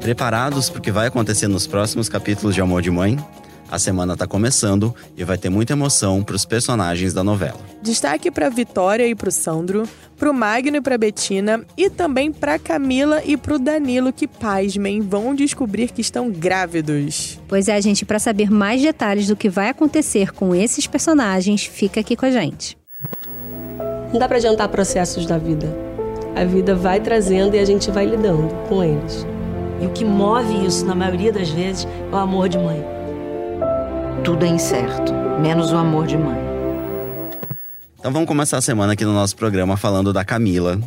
Preparados porque vai acontecer nos próximos capítulos de Amor de Mãe? A semana tá começando e vai ter muita emoção para os personagens da novela. Destaque para Vitória e para o Sandro, para o Magno e para Betina e também para Camila e para o Danilo que pasmem vão descobrir que estão grávidos. Pois é, gente, para saber mais detalhes do que vai acontecer com esses personagens, fica aqui com a gente. Não dá para adiantar processos da vida. A vida vai trazendo e a gente vai lidando com eles. E o que move isso, na maioria das vezes, é o amor de mãe. Tudo é incerto, menos o amor de mãe. Então vamos começar a semana aqui no nosso programa falando da Camila.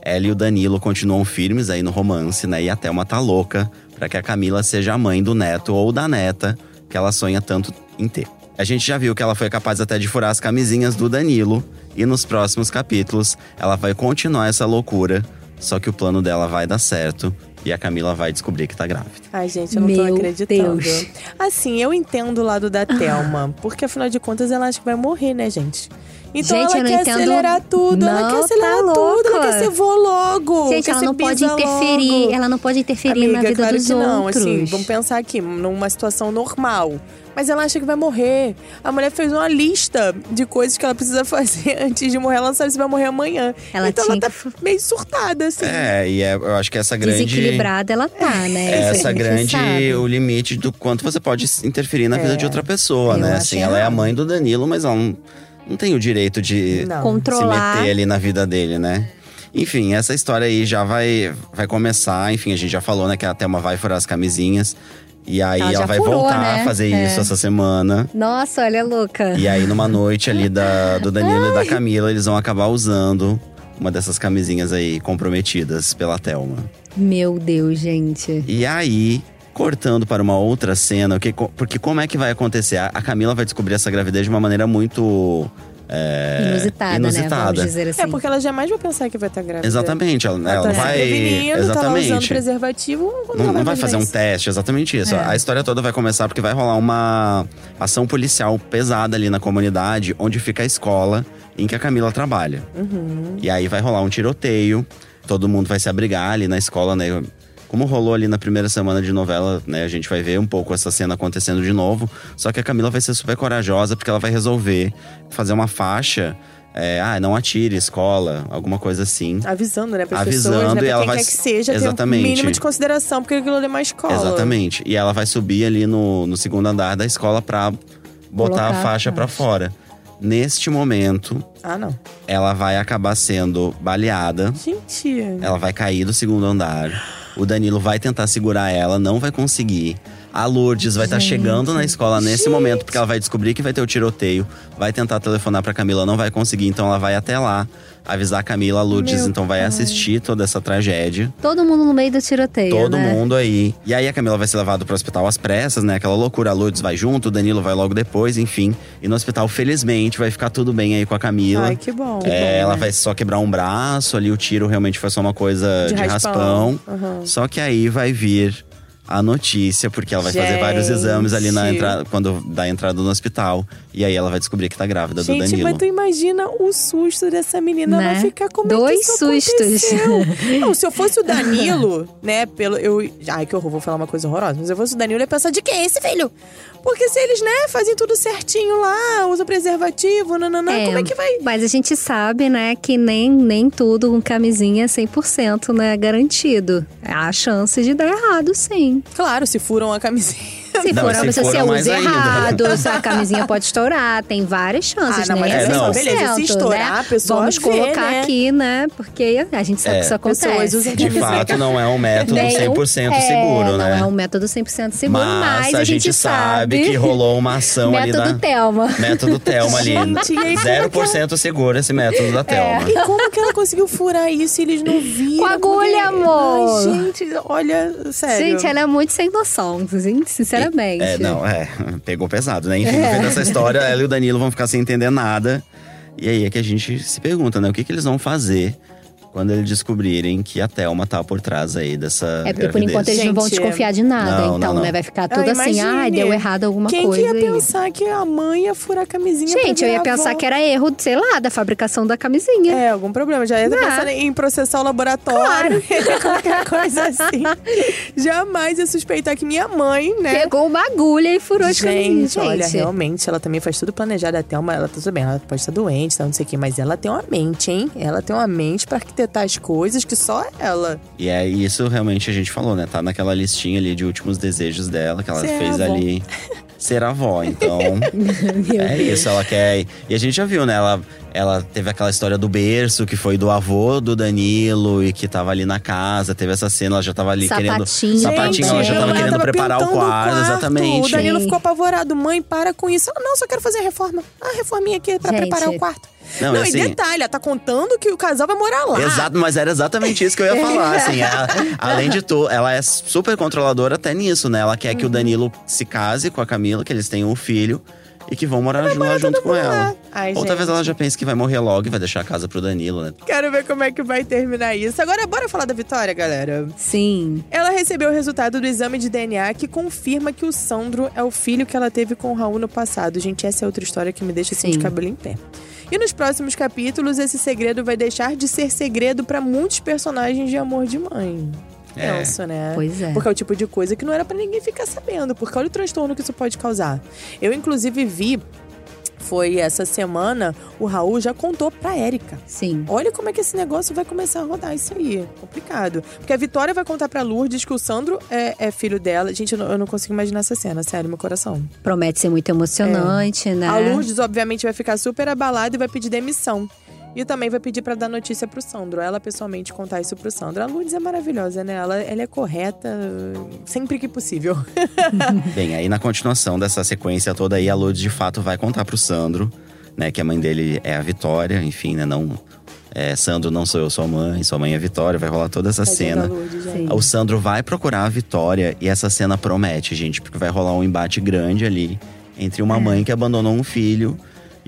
Ela e o Danilo continuam firmes aí no romance, né? E a Thelma tá louca para que a Camila seja a mãe do neto ou da neta que ela sonha tanto em ter. A gente já viu que ela foi capaz até de furar as camisinhas do Danilo. E nos próximos capítulos, ela vai continuar essa loucura. Só que o plano dela vai dar certo e a Camila vai descobrir que tá grávida. Ai, gente, eu não Meu tô acreditando. Deus. Assim, eu entendo o lado da Thelma, porque afinal de contas ela acha que vai morrer, né, gente? Então Gente, ela não quer entendo- acelerar tudo, ela Não, quer acelerar tá tudo, ela quer ser vô logo. Gente, ela não pode interferir, logo. ela não pode interferir Amiga, na vida claro dos que não, outros. assim, vamos pensar aqui, numa situação normal. Mas ela acha que vai morrer. A mulher fez uma lista de coisas que ela precisa fazer antes de morrer. Ela não sabe se vai morrer amanhã. Ela então tinha ela tá meio surtada, assim. É, e é- eu acho que essa grande. Desequilibrada ela tá, né? É Isso a essa grande o limite do quanto você pode interferir na vida de outra pessoa, Eu né? Assim, ela é a errado. mãe do Danilo, mas ela não, não tem o direito de Não. Controlar. se meter ali na vida dele, né? Enfim, essa história aí já vai, vai começar. Enfim, a gente já falou, né, que a Thelma vai furar as camisinhas. E aí Ela ela, vai furou, voltar né? a fazer É. isso essa semana. Nossa, olha, louca. E aí, numa noite ali da, do Danilo e da Camila, eles vão acabar usando uma dessas camisinhas aí comprometidas pela Thelma. Meu Deus, gente. E aí, cortando para uma outra cena, que, porque como é que vai acontecer? A a Camila vai descobrir essa gravidez de uma maneira muito. É, inusitada, né? inusitada. Vamos dizer assim. É, porque ela jamais vai pensar que vai estar grávida. Exatamente, ela, Ela, ela tá não se vai. prevenindo, tá lá usando exatamente. preservativo. Não, ela não vai fazer um imaginar teste, exatamente isso. É. A história toda vai começar porque vai rolar uma ação policial pesada ali na comunidade, onde fica a escola em que a Camila trabalha. Uhum. E aí vai rolar um tiroteio, todo mundo vai se abrigar ali na escola, né? Como rolou ali na primeira semana de novela, né? A gente vai ver um pouco essa cena acontecendo de novo. Só que a Camila vai ser super corajosa porque ela vai resolver fazer uma faixa. é, ah, não atire escola, alguma coisa assim. Avisando, né, para as pessoas, né, e pra ela quem vai- quer que seja, Exatamente. um mínimo de consideração, porque aquilo ali é uma escola. Exatamente. E ela vai subir ali no, no segundo andar da escola pra botar Colocar a faixa pra faixa. fora. Neste momento, Ah, não. ela vai acabar sendo baleada. Gente. Ela vai cair do segundo andar. O Danilo vai tentar segurar ela, não vai conseguir. A Lourdes vai estar chegando na escola nesse momento, porque ela vai descobrir que vai ter o tiroteio. Vai tentar telefonar pra Camila, não vai conseguir. Então ela vai até lá avisar a Camila. A Lourdes Meu então vai assistir toda essa tragédia. Todo mundo no meio do tiroteio, Todo né? mundo aí. E aí a Camila vai ser levada pro hospital às pressas, né? Aquela loucura. A Lourdes vai junto, o Danilo vai logo depois, enfim. E no hospital, felizmente, vai ficar tudo bem aí com a Camila. Ai, que bom. que É, bom, ela né? vai só quebrar um braço ali, o tiro realmente foi só uma coisa De de, raspão. raspão. Aham. Só que aí vai vir a notícia, porque ela vai fazer vários Gente. exames ali na entrada, quando dá a entrada no hospital. E aí ela vai descobrir que tá grávida do Gente, Danilo. mas tu imagina o susto dessa menina. Ela Né? vai ficar como Dois é que isso sustos. Não, se eu fosse o Danilo, né, pelo… Eu, ai, que horror, vou falar uma coisa horrorosa. Mas se eu fosse o Danilo, eu ia pensar, de quem é esse filho? Porque se eles, né, fazem tudo certinho lá, usam preservativo, nananã, como é que vai… Mas a gente sabe, né, que nem, nem tudo com camisinha é 100%, né, garantido. Há chance de dar errado, sim. Claro, se furam a camisinha. Se Não, for, se se for, você usa errado, a camisinha pode estourar, tem várias chances, Ah, não, né? mas É não. beleza, se 100%, estourar, né? a pessoa Vamos vê, colocar né? aqui, né? Porque a gente sabe É. que isso acontece. De fato, não é um método Nem- 100% é, seguro, né? Não é um método 100% seguro, mas, Mas, a gente sabe que rolou uma ação ali Método da… Thelma. Método Thelma ali. Gente, e aí, como é que 0% seguro esse método da Thelma. E como que ela conseguiu furar isso e eles não viram? Com agulha, Porque- amor. Ai, gente, olha, sério. Gente, ela é muito sem noção, gente, sinceramente. É, não, é. Pegou pesado, né? Enfim, no fim dessa história, ela e o Danilo vão ficar sem entender nada. E aí é que a gente se pergunta, né? O que, que eles vão fazer quando eles descobrirem que a Thelma tá por trás aí dessa É porque por gravidez. enquanto eles não vão Gente, desconfiar de nada. não, então, não, né? não. Vai ficar Ah, tudo assim, imagine. ai, deu errado alguma Quem coisa. que ia aí. pensar que a mãe ia furar a camisinha pra Gente, eu ia pensar avó? que era erro, sei lá, da fabricação da camisinha. É, algum problema. Já ia estar Ah. pensando em processar o laboratório, qualquer coisa assim. Jamais ia suspeitar que minha mãe, né? Pegou uma agulha e furou as camisinhas. Gente, olha, gente. realmente, ela também faz tudo planejado. Até uma, ela tá tudo bem, ela pode estar doente, tá, não sei o quê, mas ela tem uma mente, hein? Ela tem uma mente pra arquitetar as coisas que só ela. E é isso realmente a gente falou, né? Tá naquela listinha ali de últimos desejos dela, que ela Ser fez avó. ali ser avó. Então, é isso, ela quer. E a gente já viu, né? Ela, ela teve aquela história do berço, que foi do avô do Danilo e que tava ali na casa. Teve essa cena, ela já tava ali querendo. Sapatinho Sapatinho, ela já tava ela querendo tava preparar o pintando quarto, exatamente. O Danilo Sim. ficou apavorado. Mãe, para com isso. Ela, não, só quero fazer a reforma. Ah, reforminha aqui pra Gente. preparar o quarto. Não, Não, e assim- e detalhe, ela tá contando que o casal vai morar lá. Exato, mas era exatamente isso que eu ia falar, assim. ela- além de tudo, ela é super controladora até nisso, né? Ela quer que o Danilo se case com a Camila, que eles tenham um filho e que vão morar junto, lá junto com ela. Ai, Ou gente. talvez ela já pense que vai morrer logo e vai deixar a casa pro Danilo, né? Quero ver como é que vai terminar isso. Agora, bora falar da Vitória, galera. Sim. Ela recebeu o resultado do exame de DNA que confirma que o Sandro é o filho que ela teve com o Raul no passado. Gente, essa é outra história que me deixa assim de Sim. cabelo em pé. E nos próximos capítulos, esse segredo vai deixar de ser segredo pra muitos personagens de amor de mãe. É. Penso, né? Pois é. Porque é o tipo de coisa que não era pra ninguém ficar sabendo, porque olha o transtorno que isso pode causar. Eu, inclusive, vi, foi essa semana, o Raul já contou pra Érica. Sim. Olha como é que esse negócio vai começar a rodar isso aí. Complicado. Porque a Vitória vai contar pra Lourdes que o Sandro é, é filho dela. Gente, eu não, eu não consigo imaginar essa cena, sério, meu coração. Promete ser muito emocionante, né? A Lourdes, obviamente, vai ficar super abalada e vai pedir demissão. E também vai pedir pra dar notícia pro Sandro. Ela pessoalmente contar isso pro Sandro. A Lourdes é maravilhosa, né? Ela, ela é correta sempre que possível. Bem, aí na continuação dessa sequência toda aí, a Lourdes de fato vai contar pro Sandro, né? Que a mãe dele é a Vitória, enfim, né? Não. É, Sandro, não sou eu sua mãe, sua mãe é a Vitória, vai rolar toda essa da cena. Lourdes. O Sandro vai procurar a Vitória e essa cena promete, gente, porque vai rolar um embate grande ali entre uma mãe que abandonou um filho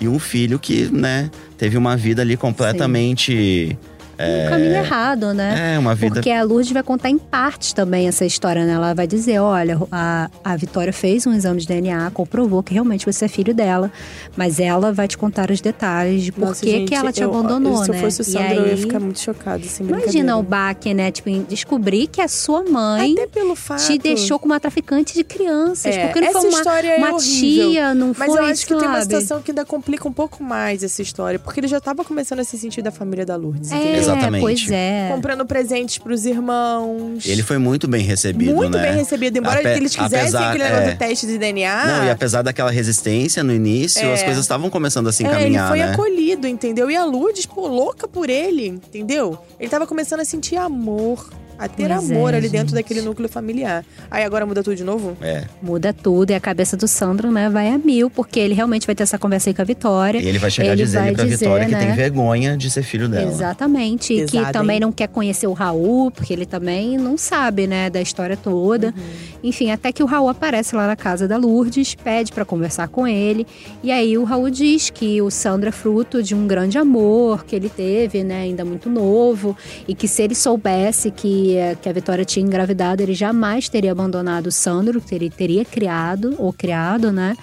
e um filho que, né, teve uma vida ali completamente. Um caminho errado, né? É, uma vida. Porque a Lourdes vai contar em partes também essa história, né? Ela vai dizer: olha, a, a Vitória fez um exame de DNA, comprovou que realmente você é filho dela, mas ela vai te contar os detalhes de por Nossa, que, gente, que ela te eu- abandonou, Se né? eu fosse o E Sandro, eu ia aí, ficar muito chocada, assim, Imagina o baque, né? Tipo, em descobrir que a sua mãe Até pelo fato... te deixou com uma traficante de crianças. É, porque não essa foi uma, história é uma horrível. tia, não Mas foi, eu acho que tem uma sabe? situação que ainda complica um pouco mais essa história. Porque ele já tava começando a se sentir da família da Lourdes, É, entendeu? Exatamente. pois é. Comprando presentes pros irmãos. Ele foi muito bem recebido, Muito né? bem recebido. Embora Ape- eles quisessem apesar- aquele negócio é. do teste de DNA. Não, e apesar daquela resistência no início, É. as coisas estavam começando a se É, ele encaminhar, foi né? acolhido, entendeu? E a Lourdes, pô, louca por ele, entendeu? Ele tava começando a sentir amor, a ter Pois amor é, ali dentro gente. daquele núcleo familiar. Aí agora muda tudo de novo? É. Muda tudo e a cabeça do Sandro, né, vai a mil, porque ele realmente vai ter essa conversa aí com a Vitória. E ele vai chegar Ele dizendo vai pra dizer, Vitória que né? tem vergonha de ser filho dela. Exatamente. E que também hein? não quer conhecer o Raul, porque ele também não sabe, né, da história toda. Uhum. Enfim, até que o Raul aparece lá na casa da Lourdes, pede pra conversar com ele. E aí o Raul diz que o Sandro é fruto de um grande amor que ele teve, né, ainda muito novo. E que se ele soubesse que, eh, que a Vitória tinha engravidado, ele jamais teria abandonado o Sandro, que ele teria criado, ou criado, né?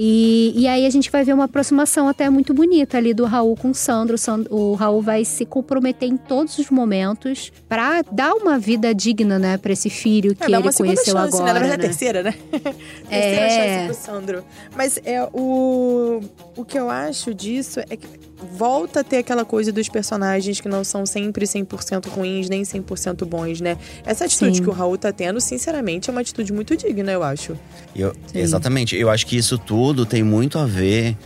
E, e aí a gente vai ver uma aproximação até muito bonita ali do Raul com o Sandro. O, Sandro- o Raul vai se comprometer em todos os momentos pra dar uma vida digna, né, pra esse filho que É, ele conheceu chance, agora. né? Na verdade, né? terceira, né? terceira É. chance pro Sandro. Mas é o, o que eu acho disso é que volta a ter aquela coisa dos personagens que não são sempre 100% ruins, nem 100% bons, né? Essa atitude Sim. que o Raul tá tendo, sinceramente, é uma atitude muito digna, eu acho. Eu- exatamente. Eu acho que isso tudo tem muito a ver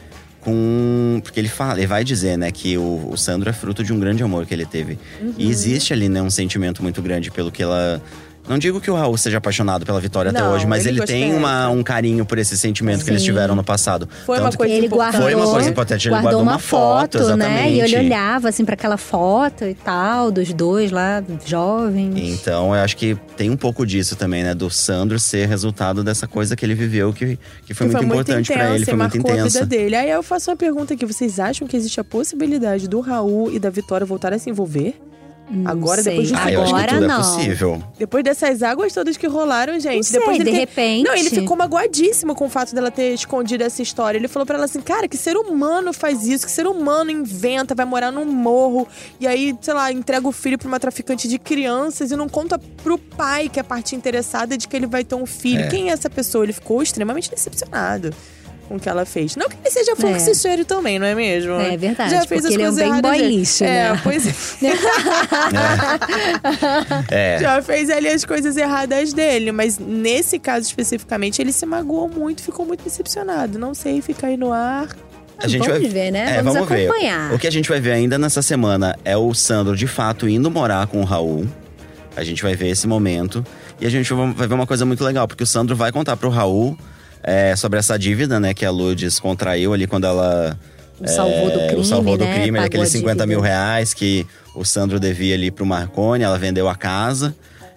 com. Porque ele fala, ele vai dizer, né, que o, o Sandro é fruto de um grande amor que ele teve. Uhum. E existe ali, né, um sentimento muito grande pelo que ela. Não digo que o Raul seja apaixonado pela Vitória até Não, hoje, mas ele ele, tem uma- um carinho por esse sentimento que eles Sim. tiveram no passado. Foi uma Tanto que- coisa Ele importante. guardou, Foi uma coisa importante, ele guardou guardou uma uma foto, né? E ele olhava assim pra aquela foto e tal, dos dois lá, jovens. Então, eu acho que tem um pouco disso também, né? Do Sandro ser resultado dessa coisa que ele viveu, que, que foi Que muito importante intensa pra ele, foi muito marcou a vida intensa. dele. Aí eu faço uma pergunta aqui: vocês acham que existe a possibilidade do Raul e da Vitória voltarem a se envolver? Não Agora, sei. depois de Ah, eu acho que Agora tudo não. é possível. Depois dessas águas todas que rolaram, gente. Não sei, depois de repente. Não, ele ficou magoadíssimo com o fato dela ter escondido essa história. Ele falou pra ela assim: cara, que ser humano faz isso, que ser humano inventa, vai morar num morro e aí, sei lá, entrega o filho pra uma traficante de crianças e não conta pro pai, que é a parte interessada, de que ele vai ter um filho. É. Quem é essa pessoa? Ele ficou extremamente decepcionado. Com o que ela fez. Não que ele seja fluxo também, não é mesmo? É verdade, Já fez as ele é um coisas bem erradas. boy já. lixo, É, né? pois é. É. Já fez ali as coisas erradas dele, mas nesse caso especificamente ele se magoou muito, ficou muito decepcionado. Não sei, fica aí no ar. A gente vamos vai ver, né? É, vamos, vamos ver. acompanhar. O que a gente vai ver ainda nessa semana é o Sandro de fato indo morar com o Raul. A gente vai ver esse momento. E a gente vai ver uma coisa muito legal, porque o Sandro vai contar pro Raul é, sobre essa dívida, né, que a Lourdes contraiu ali quando ela. O salvou do é, crime, o salvou do né? crime, Pagou aqueles a 50 mil reais que o Sandro devia ali pro Marconi, ela vendeu a casa.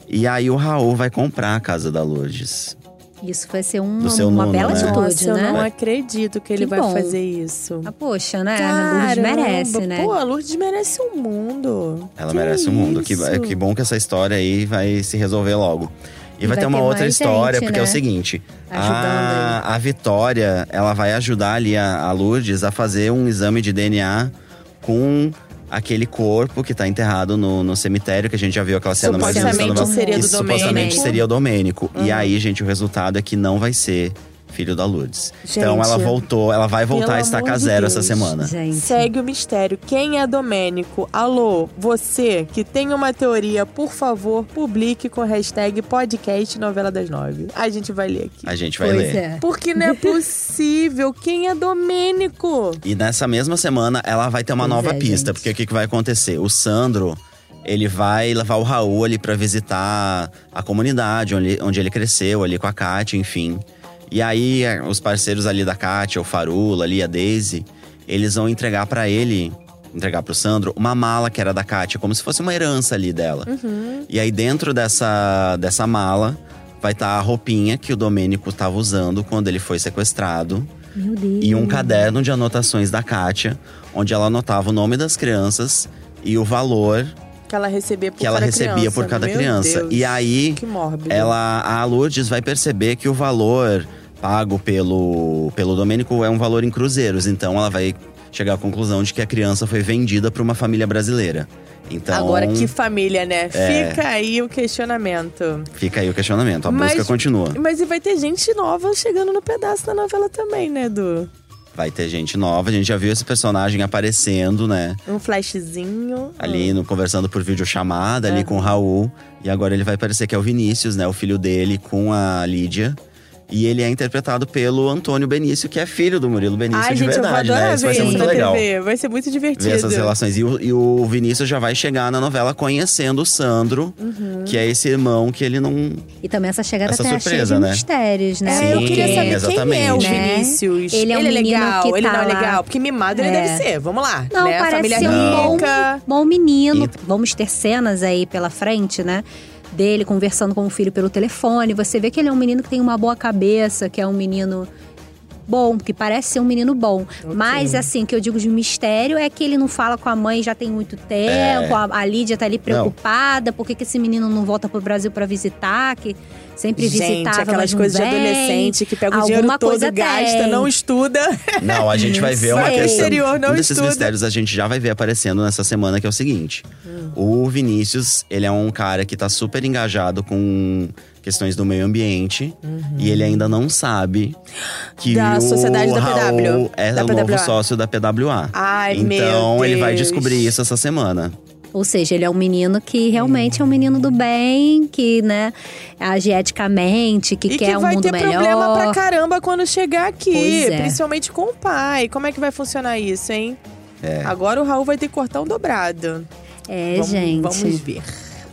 E aí o Raul vai comprar a casa da Lourdes. Isso vai ser uma, Do seu uma Nuno, bela né? atitude, Nossa, eu né? não acredito que ele Que vai bom. fazer isso. Ah, poxa, né? a Lourdes Caramba, merece, né? Pô, a Lourdes merece o mundo. Ela Que merece o mundo. Que, isso? que bom que essa história aí vai se resolver logo. E, E vai, vai ter uma ter outra história, gente, porque é o né? seguinte: a, a Vitória, ela vai ajudar ali a, a Lourdes a fazer um exame de DNA com aquele corpo que tá enterrado no, no cemitério, que a gente já viu aquela cena mais Supostamente seria do que supostamente Domênico. seria o Domênico. E Uhum. aí, gente, o resultado é que não vai ser filho da Lourdes. então Gente, ela voltou, ela vai voltar a estacar amor de zero Deus. essa semana. Gente. Segue o mistério. Quem é Domênico? Alô, você que tem uma teoria, por favor, publique com a hashtag podcast novela das nove. A gente vai ler aqui. A gente vai Pois ler. é. Porque não é possível. Quem é Domênico? E nessa mesma semana ela vai ter uma Pois nova é, pista, gente. porque o que, que vai acontecer? O Sandro, ele vai levar o Raul ali pra visitar a comunidade onde, onde ele cresceu, ali com a Kátia, enfim. E aí, é, os parceiros ali da Kátia, o Farula ali, a Daisy, eles vão entregar pra ele, entregar pro Sandro, uma mala que era da Kátia, como se fosse uma herança ali dela. E aí, dentro dessa, dessa mala, vai estar a roupinha que o Domênico estava usando quando ele foi sequestrado Meu Deus. e um caderno de anotações da Kátia, onde ela anotava o nome das crianças e o valor Que ela recebia por que ela cada recebia criança. por cada Meu criança. Deus, E aí, ela, a Lourdes vai perceber que o valor pago pelo, pelo Domênico é um valor em cruzeiros. Então ela vai chegar à conclusão de que a criança foi vendida para uma família brasileira. Então, Agora, que família, né? É. Fica aí o questionamento. fica aí o questionamento. A Mas- busca continua. Mas e vai ter gente nova chegando no pedaço da novela também, né, Du? Vai ter gente nova. A gente já viu esse personagem aparecendo, né? Um flashzinho. ali no, conversando por videochamada ali com o Raul. E agora ele vai parecer que é o Vinícius, né? O filho dele com a Lídia. E ele é interpretado pelo Antônio Benício, que é filho do Murilo Benício Ai, de gente, verdade, eu vou adorar né? Isso ver vai ser muito legal. TV. Vai ser muito divertido. Ver essas relações. E o, e o Vinícius já vai chegar na novela conhecendo o Sandro, Uhum. que é esse irmão que ele não. E também essa chegada Essa tá cheia surpresa, de né? mistérios, né? É, eu Sim, queria saber quem é o exatamente. Né? Vinícius. Ele é um é menino legal, que ele tá não é lá. legal. Porque mimado ele É. deve ser. Vamos lá. Não, né? parece Família ser um bom, bom menino. E- Vamos ter cenas aí pela frente, né? Dele conversando com o filho pelo telefone. Você vê que ele é um menino que tem uma boa cabeça, que é um menino bom, que parece ser um menino bom. Mas, assim, o que eu digo de mistério é que ele não fala com a mãe já tem muito tempo. A, a Lídia tá ali preocupada. Por que, que esse menino não volta pro Brasil pra visitar? Que sempre Gente, visitava, aquelas coisas de vem. adolescente que pega o Alguma dinheiro todo, coisa gasta, tem. não estuda. Não, a gente vai ver uma questão. exterior, não um desses estuda. mistérios a gente já vai ver aparecendo nessa semana, que é o seguinte: Hum. o Vinícius, ele é um cara que tá super engajado com questões do meio ambiente e ele ainda não sabe que Uhum. Da o sociedade da Raul PW, é da o novo PWA. sócio da PWA. Ai, então meu ele vai descobrir isso essa semana. Ou seja, ele é um menino que realmente é um menino do bem, que, né, age eticamente, que e quer que um vai mundo ter melhor. problema pra caramba quando chegar aqui. É. Principalmente com o pai. Como é que vai funcionar isso, hein? É. Agora o Raul vai ter que cortar um dobrado. É, vamos, gente. Vamos ver.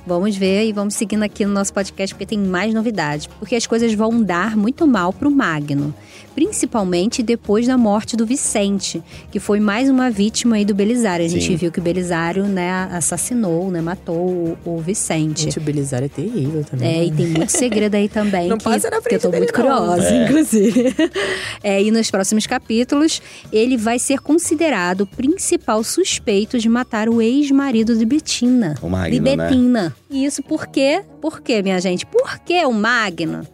Vamos ver e vamos seguindo aqui no nosso podcast porque tem mais novidades. Porque as coisas vão dar muito mal pro Magno. Principalmente depois da morte do Vicente, que foi mais uma vítima aí do Belisário. A gente Sim. viu que o Belisário, né, assassinou, né, matou o, o Vicente. Gente, o Belisário é terrível também. É, e tem muito segredo aí também. Não que, passa na que frente eu tô dele, muito não. curiosa, É. inclusive. É, e nos próximos capítulos, ele vai ser considerado o principal suspeito de matar o ex-marido de Betina. O Magno, de né? E isso por quê? Por quê, minha gente? Por que o Magno?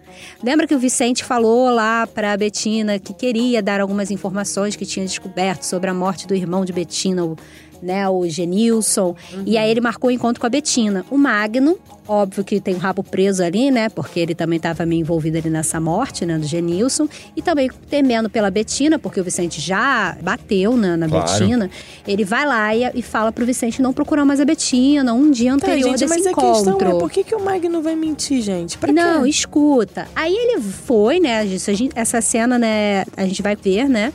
Lembra que o Vicente falou lá pra Betina que queria dar algumas informações que tinha descoberto sobre a morte do irmão de Betina, o, né, o Genilson. E aí ele marcou o encontro com a Betina. O Magno, óbvio que tem o rabo preso ali, né? Porque ele também estava meio envolvido ali nessa morte, né, do Genilson. E também temendo pela Betina, porque o Vicente já bateu na, na Claro. Betina. Ele vai lá e, e fala pro Vicente não procurar mais a Betina um dia Tá, anterior gente, desse mas a encontro. questão é por que, que o Magno vai mentir, gente? Pra Não, quê? escuta. Aí ele foi, né? Isso, a gente- essa cena, né? A gente vai ver, né?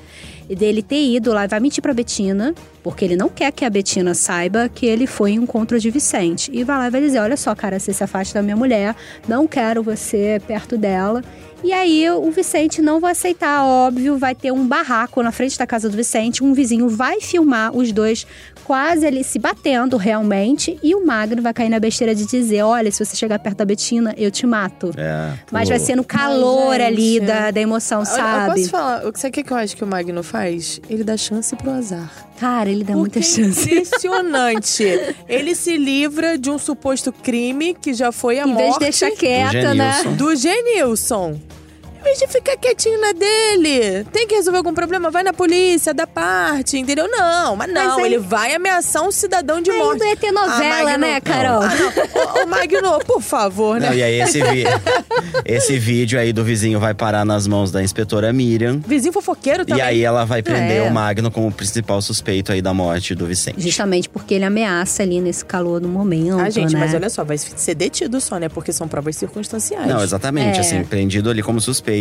Dele ter ido lá e vai mentir pra Betina, porque ele não quer que a Betina saiba que ele foi em um encontro de Vicente. E vai lá e vai dizer: Olha só, cara, você se afasta da minha mulher, não quero você perto dela. E aí o Vicente não vai aceitar, óbvio, vai ter um barraco na frente da casa do Vicente, um vizinho vai filmar os dois quase ali se batendo realmente, e o Magno vai cair na besteira de dizer: olha, se você chegar perto da Betina, eu te mato. É, Mas vai ser no calor Ai, ali da, da emoção, Olha, Eu sabe? posso falar, o que você quer que eu acho que o Magno faz? Ele dá chance pro azar. Cara, ele dá muita é chance. Impressionante. ele se livra de um suposto crime que já foi a Em vez morte de deixar quieta, né? Genilson. do Genilson. Vez de ficar quietinho na dele, tem que resolver algum problema, vai na polícia, dá parte, entendeu? Não, mas não, aí- ele vai ameaçar um cidadão de morte. Ainda ia ter novela, Magno- né, Carol? Ah, não. Ô, ô, Magno, por favor, né? Não, e aí esse, vi- esse vídeo aí do vizinho vai parar nas mãos da inspetora Miriam. Vizinho fofoqueiro também. E aí ela vai prender É. o Magno como principal suspeito aí da morte do Vicente. Justamente porque ele ameaça ali nesse calor do momento, Ah, gente, né? mas olha só, vai ser detido só, né? Porque são provas circunstanciais. Não, exatamente, É. assim, prendido ali como suspeito.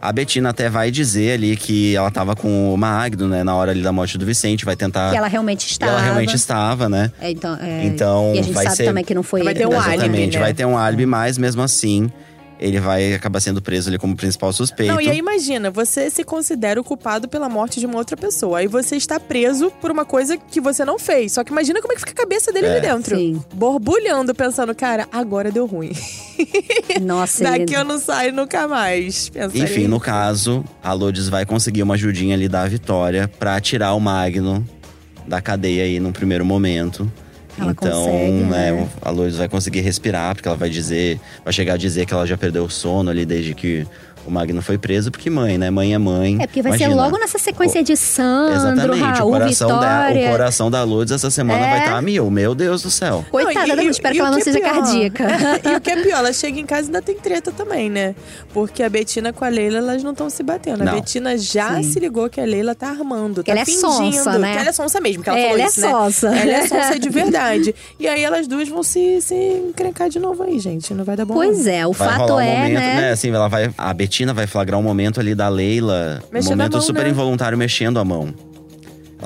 A Betina até vai dizer ali que ela tava com o Magno, né, na hora ali da morte do Vicente, vai tentar. Que ela realmente estava. ela realmente estava, né? É, então, é, Então, e a gente vai sabe ser- também que não foi Vai ele. ter um álibi, Exatamente, né? vai ter um álibi, mas mesmo assim, ele vai acabar sendo preso ali como principal suspeito. Não, e aí imagina, você se considera o culpado pela morte de uma outra pessoa. Aí você está preso por uma coisa que você não fez. Só que imagina como é que fica a cabeça dele É. ali dentro. Sim. Borbulhando, pensando, cara, agora deu ruim. Nossa, Daqui ele... eu não saio nunca mais. Pensa Enfim, no caso, a Lourdes vai conseguir uma ajudinha ali da Vitória pra tirar o Magno da cadeia aí num primeiro momento. Ela então, consegue, né, né? a Lourdes vai conseguir respirar, porque ela vai dizer, vai chegar a dizer que ela já perdeu o sono ali desde que o Magno foi preso, porque mãe, né? Mãe é mãe. É porque vai Imagina. ser logo nessa sequência de Sandro, Exatamente, Raul, o coração, da, Vitória. o coração da Lourdes essa semana É. vai estar a mil. Meu Deus do céu. Coitada, Não, e- eu espero e que ela não é seja pior? cardíaca. e o que é pior, ela chega em casa e ainda tem treta também, né? Porque a Betina com a Leila, elas não estão se batendo. Não. A Betina já Sim. se ligou que a Leila tá armando. Que tá ela é fingindo, sonsa, né? Que ela é sonsa mesmo, que ela É, falou ela é isso, né? sonsa. Ela é sonsa de verdade. E aí elas duas vão se, se encrencar de novo aí, gente. Não vai dar bom. Pois não. é, o Vai fato rolar um é, momento, né? Assim, ela vai, a Betina vai flagrar um momento ali da Leila, Mexendo um momento mão, super né? involuntário mexendo a mão.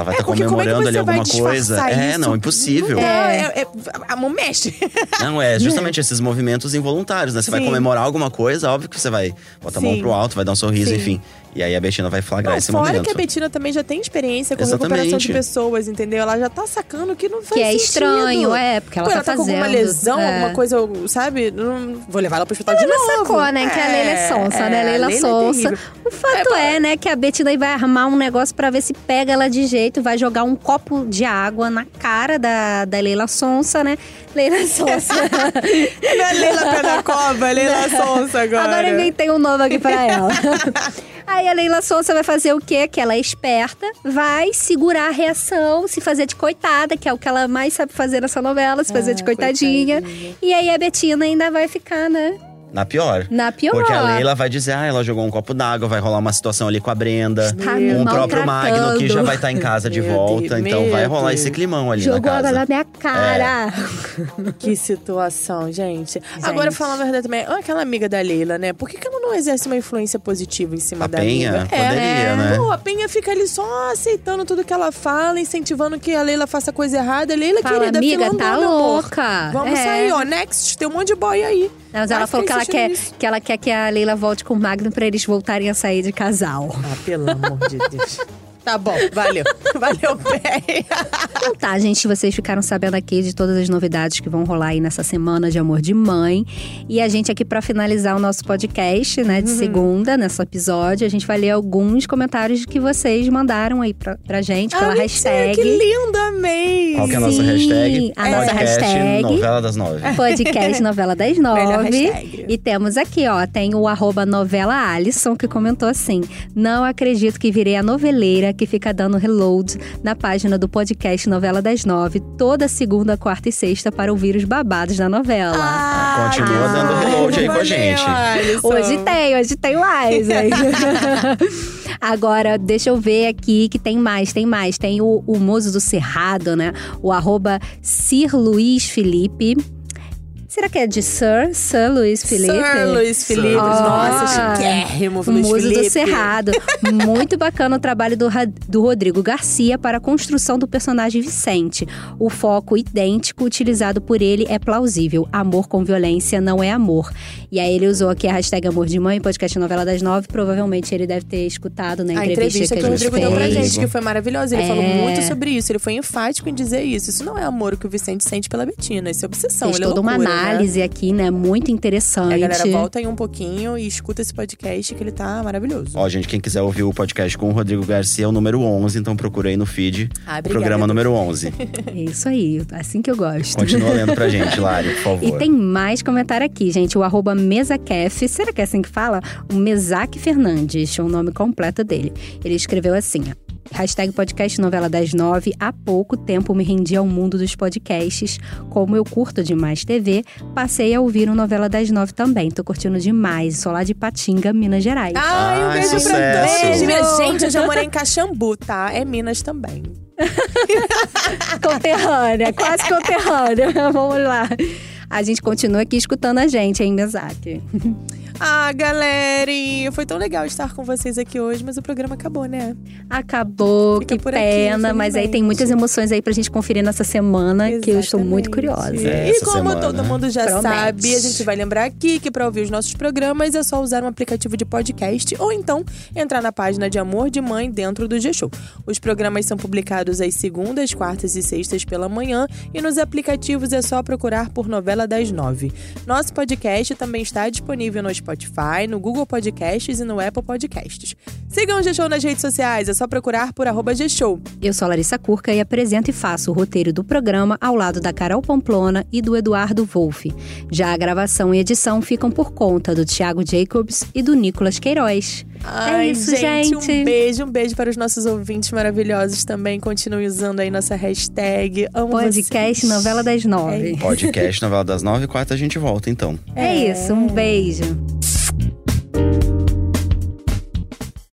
Ela vai É, estar porque como é comemorando você ali alguma vai coisa. É, não, impossível. É- é- a mão mexe. Não, é justamente esses movimentos involuntários, né? Você vai Sim. comemorar alguma coisa, óbvio que você vai botar a mão pro alto, vai dar um sorriso, Sim. enfim. E aí a Betina vai flagrar Não, esse fora momento. que a Betina também já tem experiência com Exatamente. recuperação de pessoas, entendeu? Ela já tá sacando que não faz Que é sentido. estranho, é, porque ela Pô, tá tá com alguma fazendo, lesão, é. alguma coisa, sabe? Não, vou levar ela pro hospital de Ela novo. sacou, né? Que a Leila é sonsa, né? a Leila, é sonsa. terrível. o fato é, né, que a Betty daí vai armar um negócio pra ver se pega ela de jeito, vai jogar um copo de água na cara da, da Leila Sonsa, né? Leila Sonsa. Não é Leila Pé da Cova, é Leila Sonsa agora. Agora eu inventei um novo aqui pra ela. Aí a Leila Sonsa vai fazer o quê? Que ela é esperta, vai segurar a reação, se fazer de coitada, que é o que ela mais sabe fazer nessa novela, se fazer Ah, de coitadinha. coitadinha. E aí a Betina ainda vai ficar, né? Na pior. Na pior. Porque a Leila vai dizer, ah, ela jogou um copo d'água, vai rolar uma situação ali com a Brenda. Tá um próprio Magno que já vai estar em casa de Meu volta. Deus, então vai rolar Deus. esse climão ali Jogou na água casa. na minha cara. Que situação, gente. Agora, falando a verdade também, olha aquela amiga da Leila, né? Por que, que ela não exerce uma influência positiva em cima A da Penha? amiga? Poderia, né? Pô, a Penha fica ali só aceitando tudo que ela fala, incentivando que a Leila faça coisa errada. Leila, Fala, querida, amiga, tá meu amor. louca. Vamos É. sair, ó. Next, tem um monte de boy aí. Mas ela falou que ela, quer, nisso. que ela quer que a Leila volte com o Magno pra eles voltarem a sair de casal. Ah, pelo amor de Deus. Tá bom, valeu. Valeu, Penha. Então tá, gente, vocês ficaram sabendo aqui de todas as novidades que vão rolar aí nessa semana de Amor de Mãe. E a gente aqui pra finalizar o nosso podcast, né, Uhum. de segunda, nesse episódio, a gente vai ler alguns comentários que vocês mandaram aí pra, pra gente pela Ah, mentira, hashtag. Que lindo, amei. Qual que é a nossa Sim, hashtag? a nossa Podcast hashtag. Novela das Nove. Podcast Novela das Nove. E temos aqui, ó, tem o arroba novela Alisson, que comentou assim: Não acredito que virei a noveleira que fica dando reload na página do podcast Novela das Nove, toda segunda, quarta e sexta para ouvir os babados da novela. Ah, Continua que dando reload aí com a gente. Hoje tem, hoje tem mais, hein? Agora, deixa eu ver aqui que tem mais, tem mais. Tem o, o Mozo do Cerrado, né? O arroba Sir Luiz Felipe. Será que é de Sir? Sir Luiz Felipe? Sir Luiz Felipe. Ó, Nossa, chiquérrimo, Luiz Muso Felipe. do Cerrado. Muito bacana o trabalho do, do Rodrigo Garcia para a construção do personagem Vicente. O foco idêntico utilizado por ele é plausível. Amor com violência não é amor. E aí ele usou aqui a hashtag Amor de Mãe, podcast Novela das Nove. Provavelmente ele deve ter escutado na entrevista, entrevista que, que o Rodrigo deu pra fez. gente, que foi maravilhosa. Ele É. falou muito sobre isso. Ele foi enfático em dizer isso. Isso não é amor que o Vicente sente pela Betina. Isso é obsessão. Fez ele é toda uma loucura, né? análise aqui, né? Muito interessante. E a galera volta aí um pouquinho e escuta esse podcast que ele tá maravilhoso. Ó, gente, quem quiser ouvir o podcast com o Rodrigo Garcia é o número 11, então procura aí no feed. Ah, obrigada. programa número 11. É isso aí, assim que eu gosto. Continua lendo pra gente, Lari, por favor. E tem mais comentário aqui, gente. O arroba Mesacaf, será que é assim que fala? O Mesac Fernandes, o nome completo dele. Ele escreveu assim, ó. Hashtag podcast novela das nove. Há pouco tempo me rendi ao mundo dos podcasts. Como eu curto demais TV, passei a ouvir o Novela das Nove também. Tô curtindo demais. Sou lá de Patinga, Minas Gerais. Ai, um Ai, beijo pra sucesso. todos. Minha gente, eu já morei em Caxambu, tá? É Minas também. Conterrânea, quase conterrânea. Vamos lá. A gente continua aqui escutando a gente, hein, Mesac? Ah, galera, foi tão legal estar com vocês aqui hoje, mas o programa acabou, né? Acabou, Fica que por aqui, pena. mas aí tem muitas emoções aí pra gente conferir nessa semana, que eu estou muito Exatamente. curiosa. É, e como semana. todo mundo já Promete. sabe, a gente vai lembrar aqui que para ouvir os nossos programas é só usar um aplicativo de podcast ou então entrar na página de Amor de Mãe dentro do G-Show. Os programas são publicados às segundas, quartas e sextas pela manhã e nos aplicativos é só procurar por Novela das Nove. Nosso podcast também está disponível no Spotify, no Google Podcasts e no Apple Podcasts. Sigam o G-Show nas redes sociais, é só procurar por arroba G-Show. Eu sou a Larissa Curca e apresento e faço o roteiro do programa ao lado da Carol Pamplona e do Eduardo Wolff. Já a gravação e edição ficam por conta do Thiago Jacobs e do Nicolas Queiroz. Ai, é isso, gente. Um beijo, um beijo para os nossos ouvintes maravilhosos também. Continue usando aí nossa hashtag. Amo Podcast vocês. Novela das Nove. Podcast Novela das Nove e quarta a gente volta, então. É isso, um beijo.